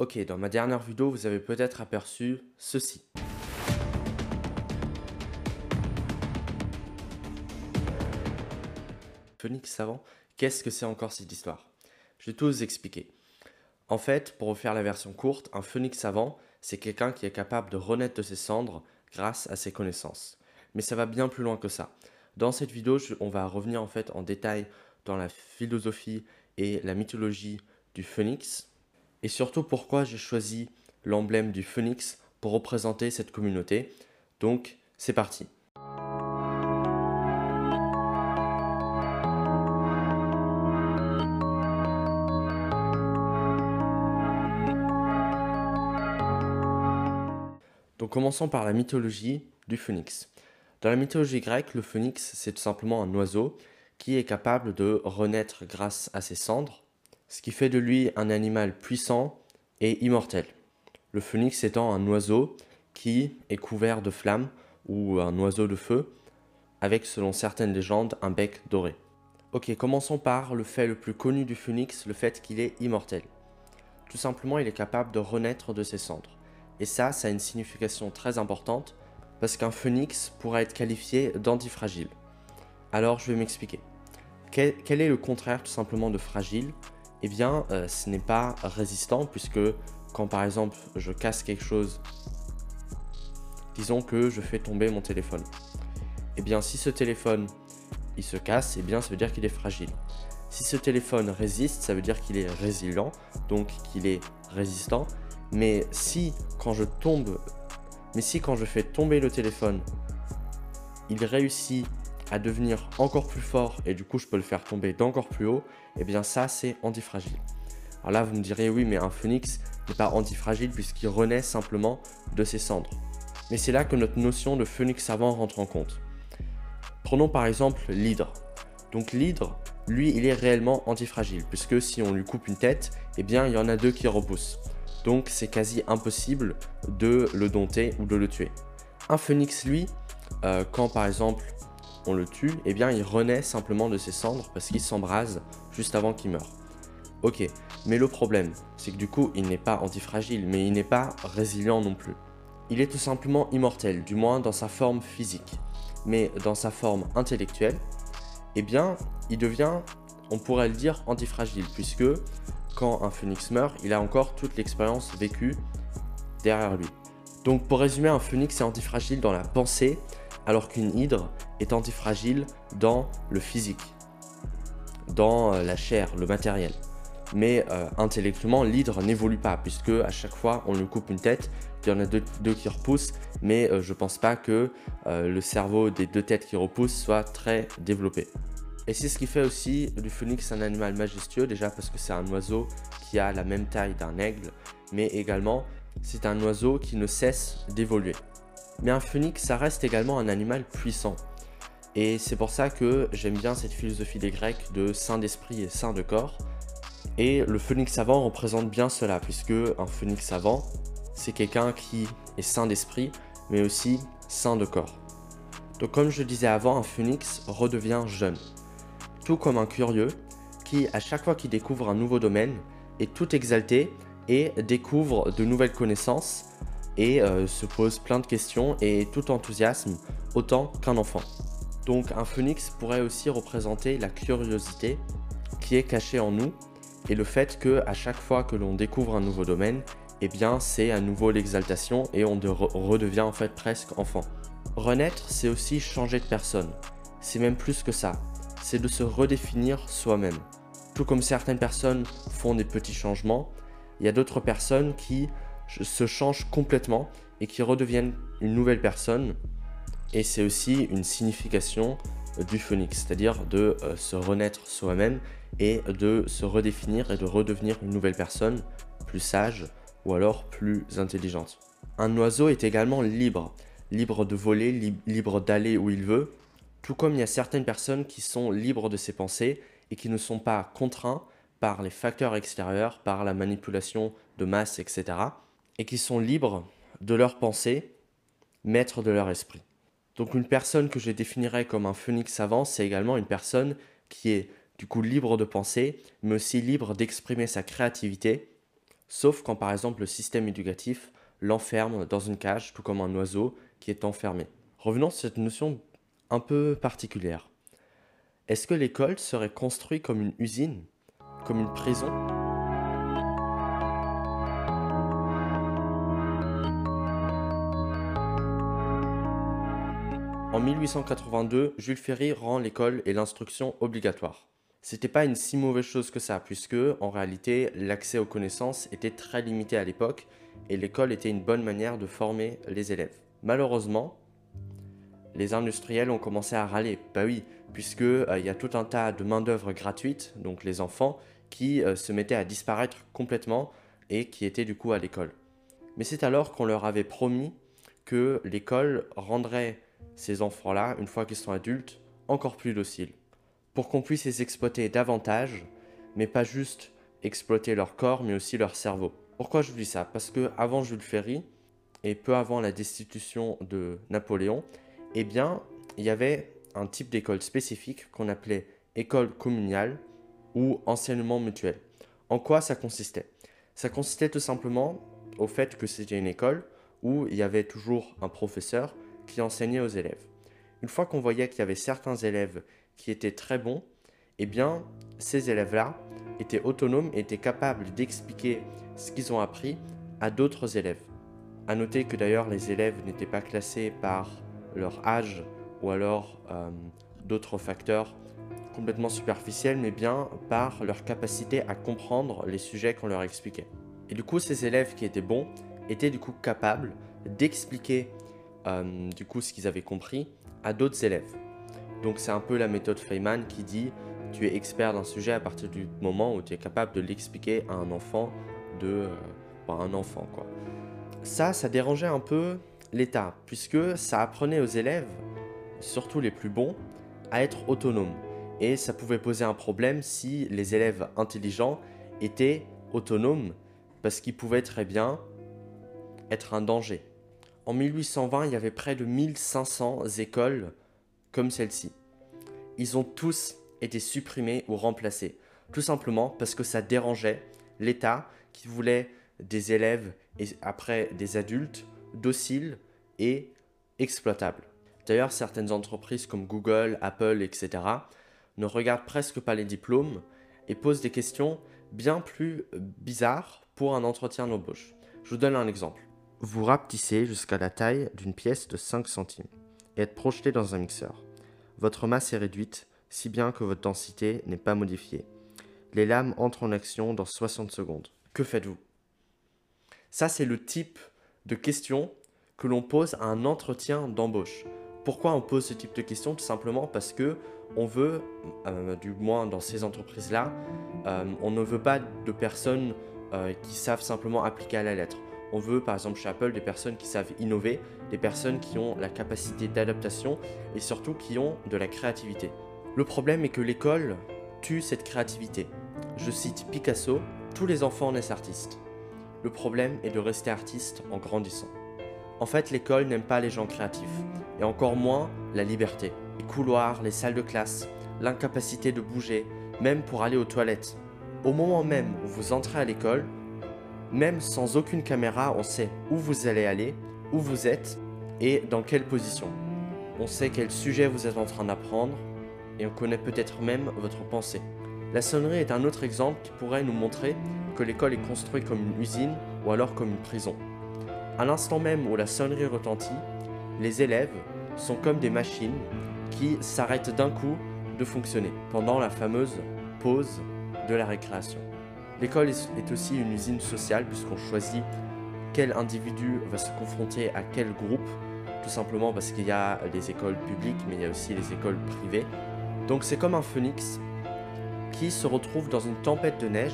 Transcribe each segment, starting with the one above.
Ok, dans ma dernière vidéo, vous avez peut-être aperçu ceci. Phoenix savant, qu'est-ce que c'est encore cette histoire? Je vais tout vous expliquer. En fait, pour vous faire la version courte, un phoenix savant, c'est quelqu'un qui est capable de renaître de ses cendres grâce à ses connaissances. Mais ça va bien plus loin que ça. Dans cette vidéo, on va revenir en fait en détail dans la philosophie et la mythologie du phoenix, et surtout pourquoi j'ai choisi l'emblème du phoenix pour représenter cette communauté. Donc, c'est parti. Donc commençons par la mythologie du phoenix. Dans la mythologie grecque, le phoenix, c'est tout simplement un oiseau qui est capable de renaître grâce à ses cendres, ce qui fait de lui un animal puissant et immortel. Le phoenix étant un oiseau qui est couvert de flammes ou un oiseau de feu, avec selon certaines légendes un bec doré. Ok, commençons par le fait le plus connu du phoenix, le fait qu'il est immortel. Tout simplement, il est capable de renaître de ses cendres. Et ça, ça a une signification très importante parce qu'un phoenix pourrait être qualifié d'antifragile. Alors je vais m'expliquer. Quel, est le contraire tout simplement de fragile? Eh bien, euh, ce n'est pas résistant puisque quand par exemple je casse quelque chose, disons que je fais tomber mon téléphone. Eh bien, si ce téléphone il se casse, eh bien ça veut dire qu'il est fragile. Si ce téléphone résiste, ça veut dire qu'il est résilient, donc qu'il est résistant. Mais si quand je tombe mais si quand je fais tomber le téléphone, il réussit à devenir encore plus fort et du coup je peux le faire tomber d'encore plus haut, eh bien ça c'est antifragile. Alors là vous me direz oui mais un phoenix n'est pas antifragile puisqu'il renaît simplement de ses cendres. Mais c'est là que notre notion de phoenix savant rentre en compte. Prenons par exemple l'hydre. Donc l'hydre, lui il est réellement antifragile puisque si on lui coupe une tête, eh bien il y en a deux qui repoussent donc c'est quasi impossible de le dompter ou de le tuer. Un phoenix, lui, euh, quand par exemple on le tue, eh bien il renaît simplement de ses cendres parce qu'il s'embrase juste avant qu'il meure. Ok, mais le problème, c'est que du coup il n'est pas antifragile, mais il n'est pas résilient non plus. Il est tout simplement immortel, du moins dans sa forme physique. Mais dans sa forme intellectuelle, eh bien il devient, on pourrait le dire, antifragile, puisque quand un phoenix meurt, il a encore toute l'expérience vécue derrière lui. Donc pour résumer, un phoenix est antifragile dans la pensée, alors qu'une hydre est antifragile dans le physique, dans euh, la chair, le matériel. Mais euh, intellectuellement, l'hydre n'évolue pas, puisque à chaque fois on lui coupe une tête, il y en a deux, qui repoussent, mais je euh, je pense pas que le cerveau des deux têtes qui repoussent soit très développé. Et c'est ce qui fait aussi du phoenix un animal majestueux, déjà parce que c'est un oiseau qui a la même taille d'un aigle, mais également c'est un oiseau qui ne cesse d'évoluer. Mais un phoenix, ça reste également un animal puissant. Et c'est pour ça que j'aime bien cette philosophie des Grecs de saint d'esprit et saint de corps. Et le phoenix savant représente bien cela, puisque un phoenix savant, c'est quelqu'un qui est saint d'esprit, mais aussi saint de corps. Donc comme je disais avant, un phoenix redevient jeune tout comme un curieux qui, à chaque fois qu'il découvre un nouveau domaine, est tout exalté et découvre de nouvelles connaissances et euh, se pose plein de questions et tout enthousiasme autant qu'un enfant. Donc un phoenix pourrait aussi représenter la curiosité qui est cachée en nous et le fait que à chaque fois que l'on découvre un nouveau domaine, eh bien c'est à nouveau l'exaltation et on redevient en fait presque enfant. Renaître, c'est aussi changer de personne. C'est même plus que ça c'est de se redéfinir soi-même. Tout comme certaines personnes font des petits changements, il y a d'autres personnes qui se changent complètement et qui redeviennent une nouvelle personne. Et c'est aussi une signification du phoenix, c'est-à-dire de euh, se renaître soi-même et de se redéfinir et de redevenir une nouvelle personne plus sage ou alors plus intelligente. Un oiseau est également libre, libre de voler, libre d'aller où il veut, tout comme il y a certaines personnes qui sont libres de ses pensées et qui ne sont pas contraints par les facteurs extérieurs, par la manipulation de masse, etc. Et qui sont libres de leurs pensées, maîtres de leur esprit. Donc une personne que je définirais comme un phoenix savant, c'est également une personne qui est du coup libre de penser, mais aussi libre d'exprimer sa créativité sauf quand par exemple le système éducatif l'enferme dans une cage, tout comme un oiseau qui est enfermé. Revenons sur cette notion un peu particulière. Est-ce que l'école serait construite comme une usine, comme une prison? En 1882, Jules Ferry rend l'école et l'instruction obligatoires. C'était pas une si mauvaise chose que ça, puisque en réalité, l'accès aux connaissances était très limité à l'époque et l'école était une bonne manière de former les élèves. Malheureusement, les industriels ont commencé à râler. Bah oui, puisque euh, il y a tout un tas de main-d'œuvre gratuite, donc les enfants, qui euh, se mettaient à disparaître complètement et qui étaient du coup à l'école. Mais c'est alors qu'on leur avait promis que l'école rendrait ces enfants-là, une fois qu'ils sont adultes, encore plus dociles, pour qu'on puisse les exploiter davantage, mais pas juste exploiter leur corps, mais aussi leur cerveau. Pourquoi je vous dis ça? Parce que avant Jules Ferry, et peu avant la destitution de Napoléon, eh bien, il y avait un type d'école spécifique qu'on appelait école communale ou enseignement mutuel. En quoi ça consistait? Ça consistait tout simplement au fait que c'était une école où il y avait toujours un professeur qui enseignait aux élèves. Une fois qu'on voyait qu'il y avait certains élèves qui étaient très bons, eh bien, ces élèves-là étaient autonomes et étaient capables d'expliquer ce qu'ils ont appris à d'autres élèves. À noter que d'ailleurs les élèves n'étaient pas classés par leur âge ou alors euh, d'autres facteurs complètement superficiels, mais bien par leur capacité à comprendre les sujets qu'on leur expliquait. Et du coup, ces élèves qui étaient bons étaient du coup capables d'expliquer euh, du coup ce qu'ils avaient compris à d'autres élèves. Donc c'est un peu la méthode Feynman qui dit tu es expert d'un sujet à partir du moment où tu es capable de l'expliquer à un enfant de euh, un enfant quoi. Ça ça dérangeait un peu l'État puisque ça apprenait aux élèves surtout les plus bons à être autonomes et ça pouvait poser un problème si les élèves intelligents étaient autonomes parce qu'ils pouvaient très bien être un danger en 1820, il y avait près de 1500 écoles comme celle-ci. Ils ont tous été supprimés ou remplacés, tout simplement parce que ça dérangeait l'État qui voulait des élèves et après des adultes dociles et exploitables. D'ailleurs, certaines entreprises comme Google, Apple, etc. ne regardent presque pas les diplômes et posent des questions bien plus bizarres pour un entretien d'embauche. Je vous donne un exemple. Vous rapetissez jusqu'à la taille d'une pièce de 5 centimes et êtes projeté dans un mixeur. Votre masse est réduite, si bien que votre densité n'est pas modifiée. Les lames entrent en action dans 60 secondes. Que faites-vous? Ça, c'est le type de question que l'on pose à un entretien d'embauche. Pourquoi on pose ce type de question? Tout simplement parce que on veut, euh, du moins dans ces entreprises-là, euh, on ne veut pas de personnes euh, qui savent simplement appliquer à la lettre. On veut par exemple chez Apple des personnes qui savent innover, des personnes qui ont la capacité d'adaptation et surtout qui ont de la créativité. Le problème est que l'école tue cette créativité. Je cite Picasso, tous les enfants naissent artistes. Le problème est de rester artiste en grandissant. En fait, l'école n'aime pas les gens créatifs, et encore moins la liberté. Les couloirs, les salles de classe, l'incapacité de bouger, même pour aller aux toilettes. Au moment même où vous entrez à l'école, même sans aucune caméra, on sait où vous allez aller, où vous êtes et dans quelle position. On sait quel sujet vous êtes en train d'apprendre et on connaît peut-être même votre pensée. La sonnerie est un autre exemple qui pourrait nous montrer que l'école est construite comme une usine ou alors comme une prison. À l'instant même où la sonnerie retentit, les élèves sont comme des machines qui s'arrêtent d'un coup de fonctionner pendant la fameuse pause de la récréation. L'école est aussi une usine sociale puisqu'on choisit quel individu va se confronter à quel groupe, tout simplement parce qu'il y a les écoles publiques mais il y a aussi les écoles privées. Donc c'est comme un phénix qui se retrouve dans une tempête de neige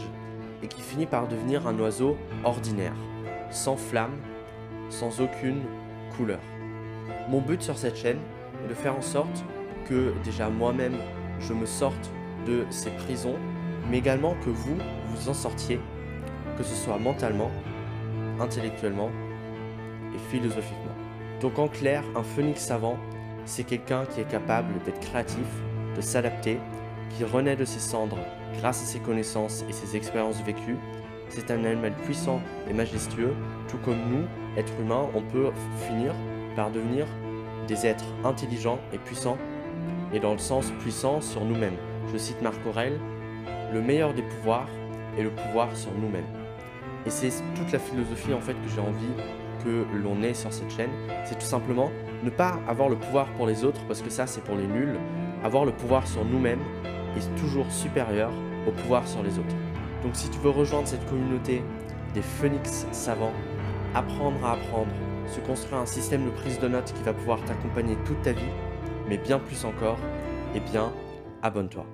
et qui finit par devenir un oiseau ordinaire, sans flamme, sans aucune couleur. Mon but sur cette chaîne est de faire en sorte que déjà moi-même je me sorte de ces prisons mais également que vous, vous en sortiez, que ce soit mentalement, intellectuellement et philosophiquement. Donc en clair, un phénix savant, c'est quelqu'un qui est capable d'être créatif, de s'adapter, qui renaît de ses cendres grâce à ses connaissances et ses expériences vécues, c'est un animal puissant et majestueux, tout comme nous, êtres humains, on peut finir par devenir des êtres intelligents et puissants, et dans le sens puissant sur nous-mêmes. Je cite Marc Aurèle, le meilleur des pouvoirs est le pouvoir sur nous-mêmes. Et c'est toute la philosophie en fait que j'ai envie que l'on ait sur cette chaîne, c'est tout simplement ne pas avoir le pouvoir pour les autres parce que ça c'est pour les nuls, avoir le pouvoir sur nous-mêmes est toujours supérieur au pouvoir sur les autres. Donc si tu veux rejoindre cette communauté des phoenix savants, apprendre à apprendre, se construire un système de prise de notes qui va pouvoir t'accompagner toute ta vie, mais bien plus encore, eh bien, abonne-toi.